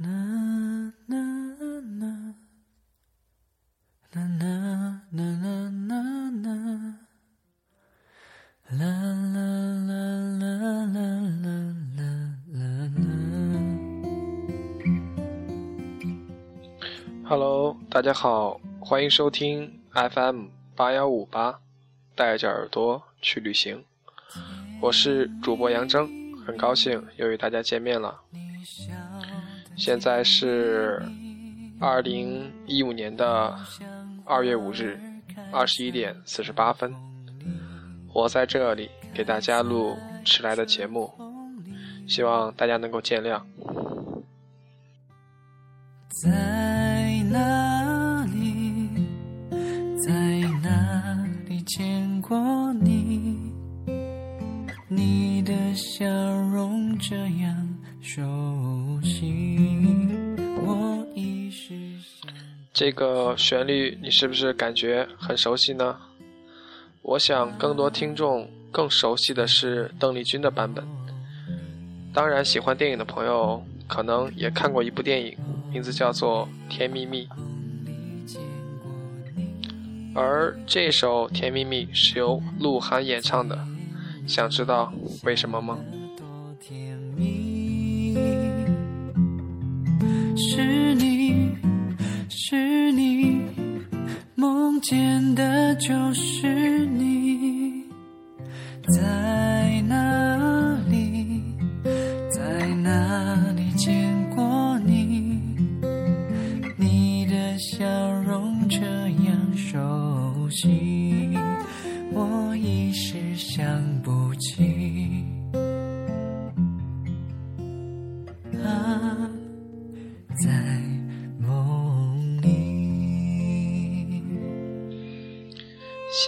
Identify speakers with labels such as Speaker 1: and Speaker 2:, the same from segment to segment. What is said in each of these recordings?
Speaker 1: Hello，大家好，欢迎收听 FM 八幺五八，带着耳朵去旅行。我是主播杨征，很高兴又与大家见面了。现在是二零一五年的二月五日二十一点四十八分，我在这里给大家录迟来的节目，希望大家能够见谅。在哪里，在哪里见过你？你的笑容这样熟这个旋律，你是不是感觉很熟悉呢？我想，更多听众更熟悉的是邓丽君的版本。当然，喜欢电影的朋友可能也看过一部电影。名字叫做《甜蜜蜜》，而这首《甜蜜蜜》是由鹿晗演唱的，想知道为什么吗？就是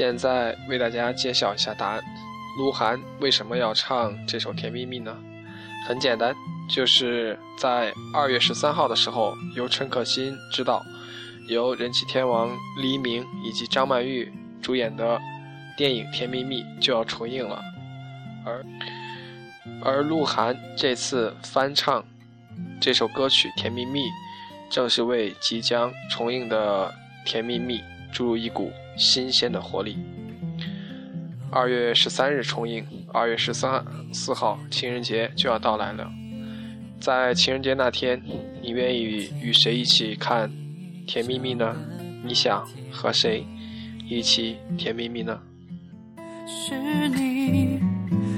Speaker 1: 现在为大家揭晓一下答案：鹿晗为什么要唱这首《甜蜜蜜》呢？很简单，就是在二月十三号的时候，由陈可辛执导，由人气天王黎明以及张曼玉主演的电影《甜蜜蜜》就要重映了，而而鹿晗这次翻唱这首歌曲《甜蜜蜜》，正是为即将重映的《甜蜜蜜》注入一股。新鲜的活力。二月十三日重映，二月十三四号情人节就要到来了。在情人节那天，你愿意与谁一起看《甜蜜蜜》呢？你想和谁一起甜蜜蜜呢？是你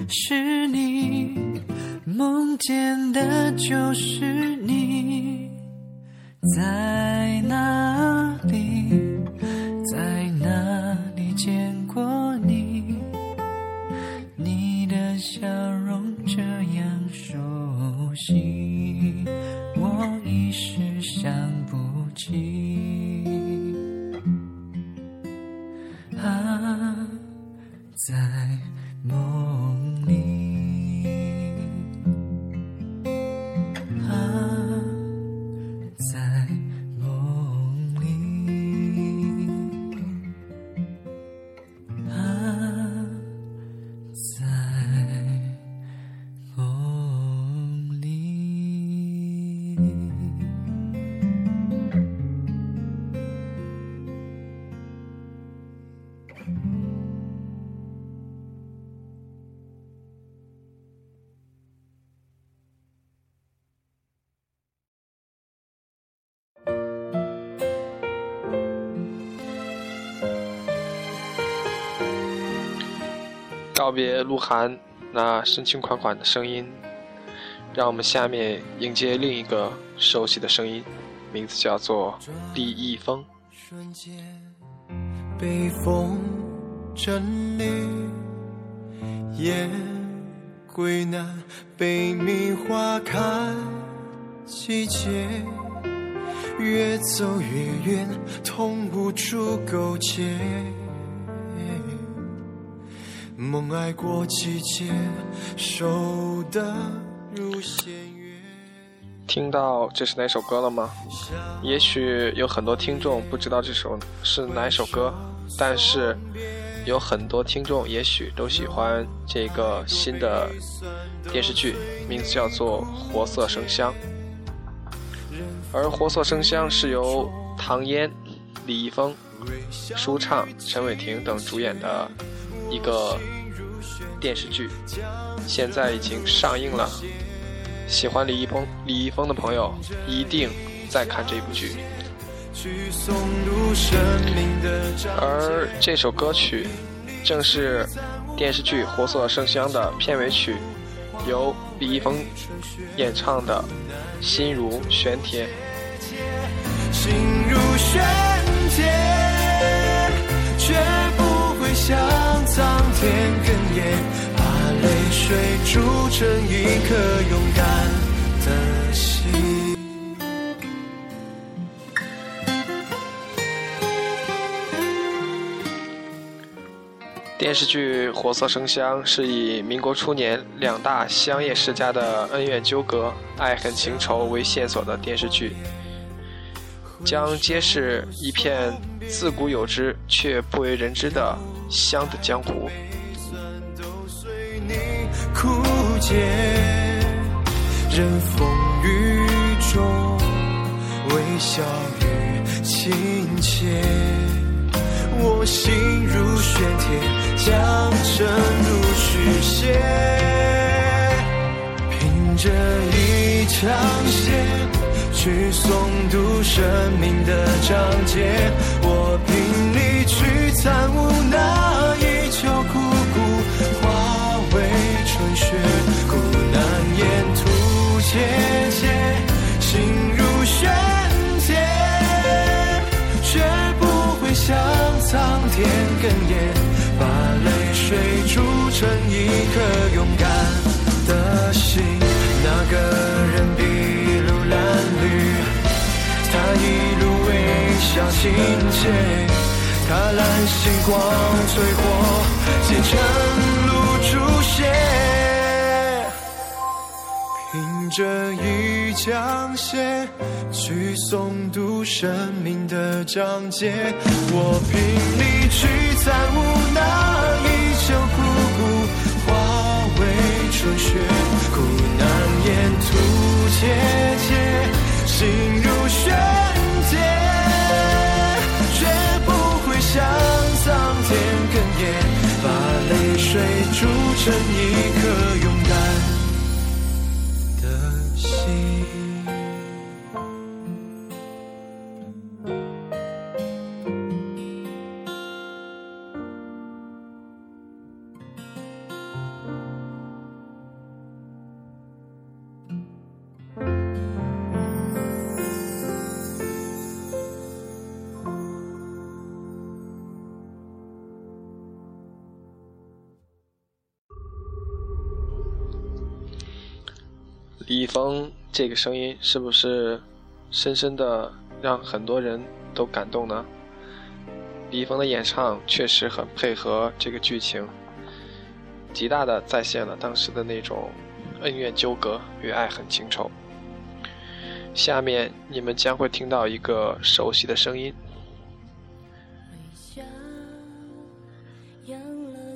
Speaker 1: 是你梦见的就是你，告别鹿晗那深情款款的声音，让我们下面迎接另一个熟悉的声音，名字叫做李易峰。北风真绿，夜归南，北冥花开季节，越走越远，痛无处勾结。梦爱过季节，守得如仙月。听到这是哪首歌了吗？也许有很多听众不知道这首是哪首歌，但是有很多听众也许都喜欢这个新的电视剧，名字叫做《活色生香》。而《活色生香》是由唐嫣、李易峰、舒畅、陈伟霆等主演的一个电视剧，现在已经上映了。喜欢李易峰、李易峰的朋友一定在看这部剧。而这首歌曲正是电视剧《活色生香》的片尾曲，由李易峰演唱的《心如悬铁》。
Speaker 2: 心如悬铁，水铸成一颗勇敢的心。
Speaker 1: 电视剧《活色生香》是以民国初年两大香叶世家的恩怨纠葛、爱恨情仇为线索的电视剧，将揭示一片自古有之却不为人知的香的江湖。
Speaker 2: 枯竭任风雨中微笑与亲切。我心如玄铁，将诚如许写，凭着一场血去诵读生命的章节。我凭你去参悟那一苦难沿途切切，心如悬剑，绝不会向苍。天哽咽，把泪水铸成一颗勇敢的心。那个人筚路蓝缕，他一路微笑亲切。他揽星光淬火，结成露珠血。着一江血去诵读生命的章节，我拼力去参悟那一秋枯骨，化为春雪，苦难沿途切切，心如悬铁，绝不会向苍天哽咽，把泪水铸成一颗
Speaker 1: 李易峰这个声音是不是深深的让很多人都感动呢？李易峰的演唱确实很配合这个剧情，极大的再现了当时的那种恩怨纠葛与爱恨情仇。下面你们将会听到一个熟悉的声音，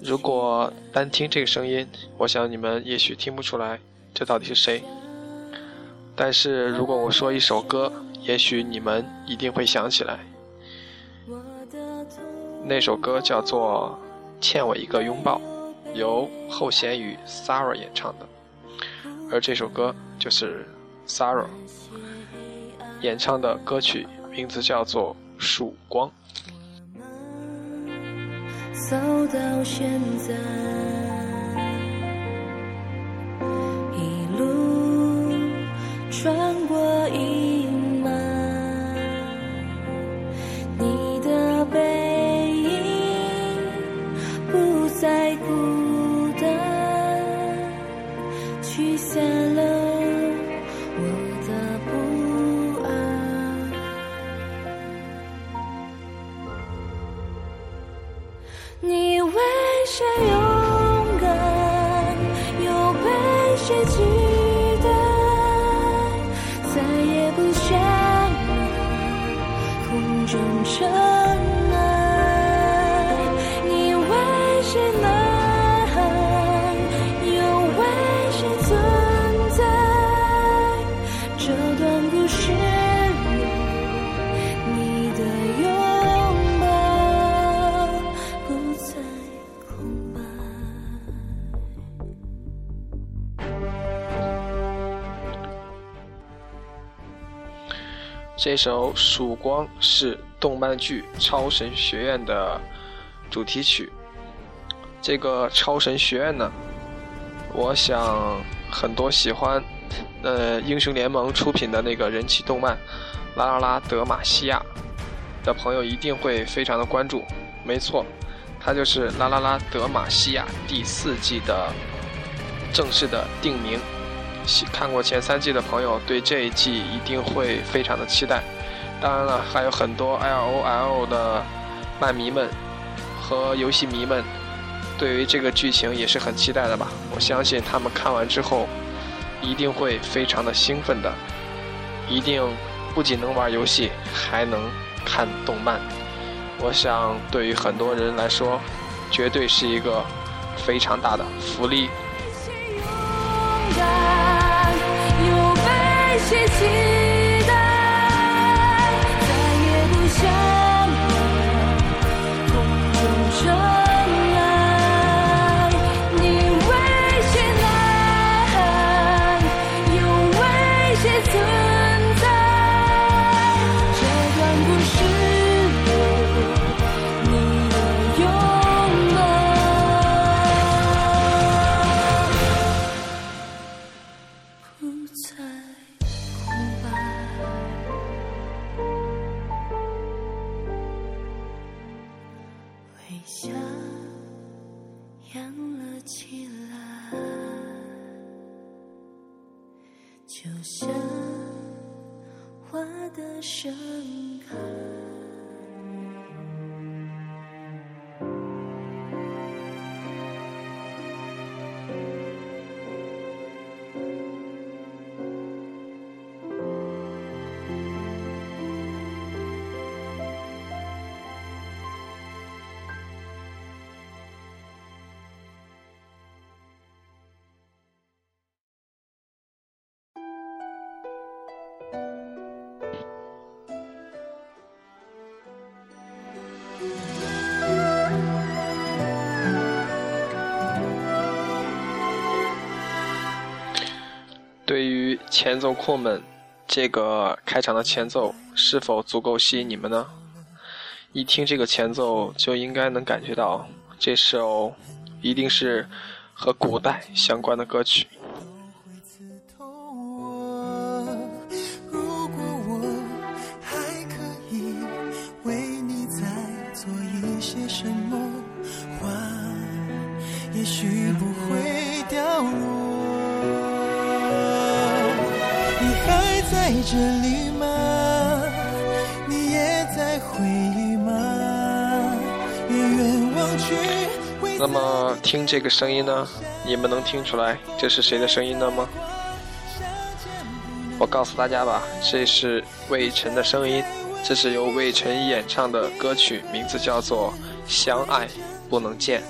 Speaker 1: 如果单听这个声音，我想你们也许听不出来这到底是谁。但是如果我说一首歌，也许你们一定会想起来。那首歌叫做《欠我一个拥抱》，由后弦与 Sara 演唱的，而这首歌就是 Sara 演唱的歌曲，名字叫做《曙光》。走到现在。穿过阴霾，你的背影不再孤单，驱散了我的不安。你为谁这这首《曙光》是动漫剧《超神学院》的主题曲。这个《超神学院》呢，我想很多喜欢呃英雄联盟出品的那个人气动漫《拉拉拉德玛西亚》的朋友一定会非常的关注。没错，它就是《拉拉拉德玛西亚》第四季的正式的定名。看过前三季的朋友，对这一季一定会非常的期待。当然了，还有很多 L O L 的漫迷们和游戏迷们，对于这个剧情也是很期待的吧？我相信他们看完之后，一定会非常的兴奋的，一定不仅能玩游戏，还能看动漫。我想，对于很多人来说，绝对是一个非常大的福利。对前奏控们，这个开场的前奏是否足够吸引你们呢？一听这个前奏，就应该能感觉到这首一定是和古代相关的歌曲。
Speaker 2: 如果我还可以为你再做一些什么，也
Speaker 3: 许
Speaker 2: 这里吗？你也在回忆吗？望去。
Speaker 1: 那么听这个声音呢？你们能听出来这是谁的声音了吗？我告诉大家吧，这是魏晨的声音，这是由魏晨演唱的歌曲，名字叫做《相爱不能见》。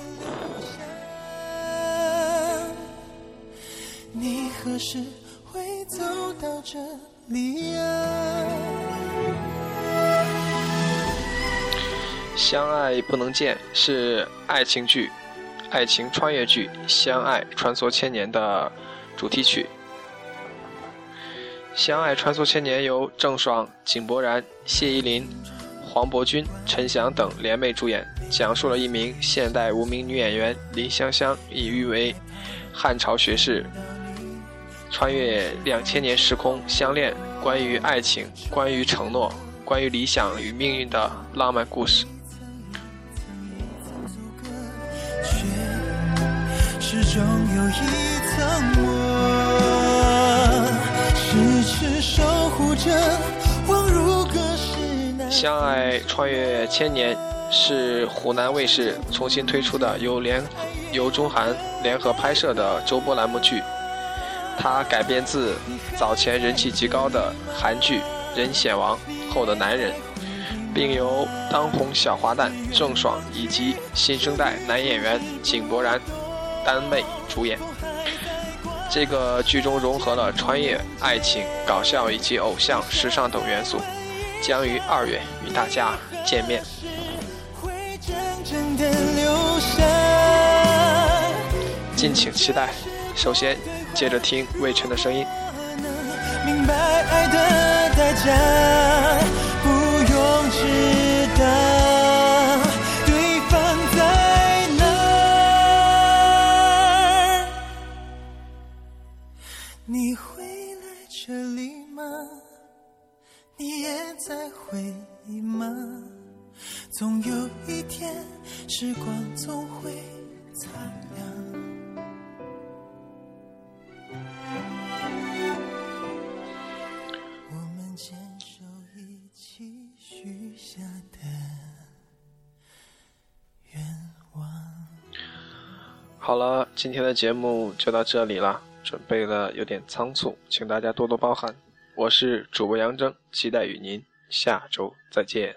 Speaker 2: 你何时会走到这？
Speaker 1: 相爱不能见是爱情剧、爱情穿越剧《相爱穿梭千年》的主题曲。《相爱穿梭千年》由郑爽、井柏然、谢依霖、黄渤君、陈翔等联袂主演，讲述了一名现代无名女演员林香香以誉为汉朝学士。穿越两千年时空相恋，关于爱情，关于承诺，关于理想与命运的浪漫故事。相爱穿越千年是湖南卫视重新推出的由联由中韩联合拍摄的周播栏目剧。它改编自早前人气极高的韩剧《人显王》后的男人，并由当红小花旦郑爽以及新生代男演员井柏然单妹主演。这个剧中融合了穿越、爱情、搞笑以及偶像、时尚等元素，将于二月与大家见面。敬请期待。首先。接着听魏晨的声音，我能
Speaker 2: 明白爱的代价，不用知道对方在哪？儿。
Speaker 3: 你
Speaker 2: 会来这里吗？你也在回忆吗？总有一天，时光总会擦亮。
Speaker 1: 今天的节目就到这里了，准备的有点仓促，请大家多多包涵。我是主播杨征，期待与您下周再见。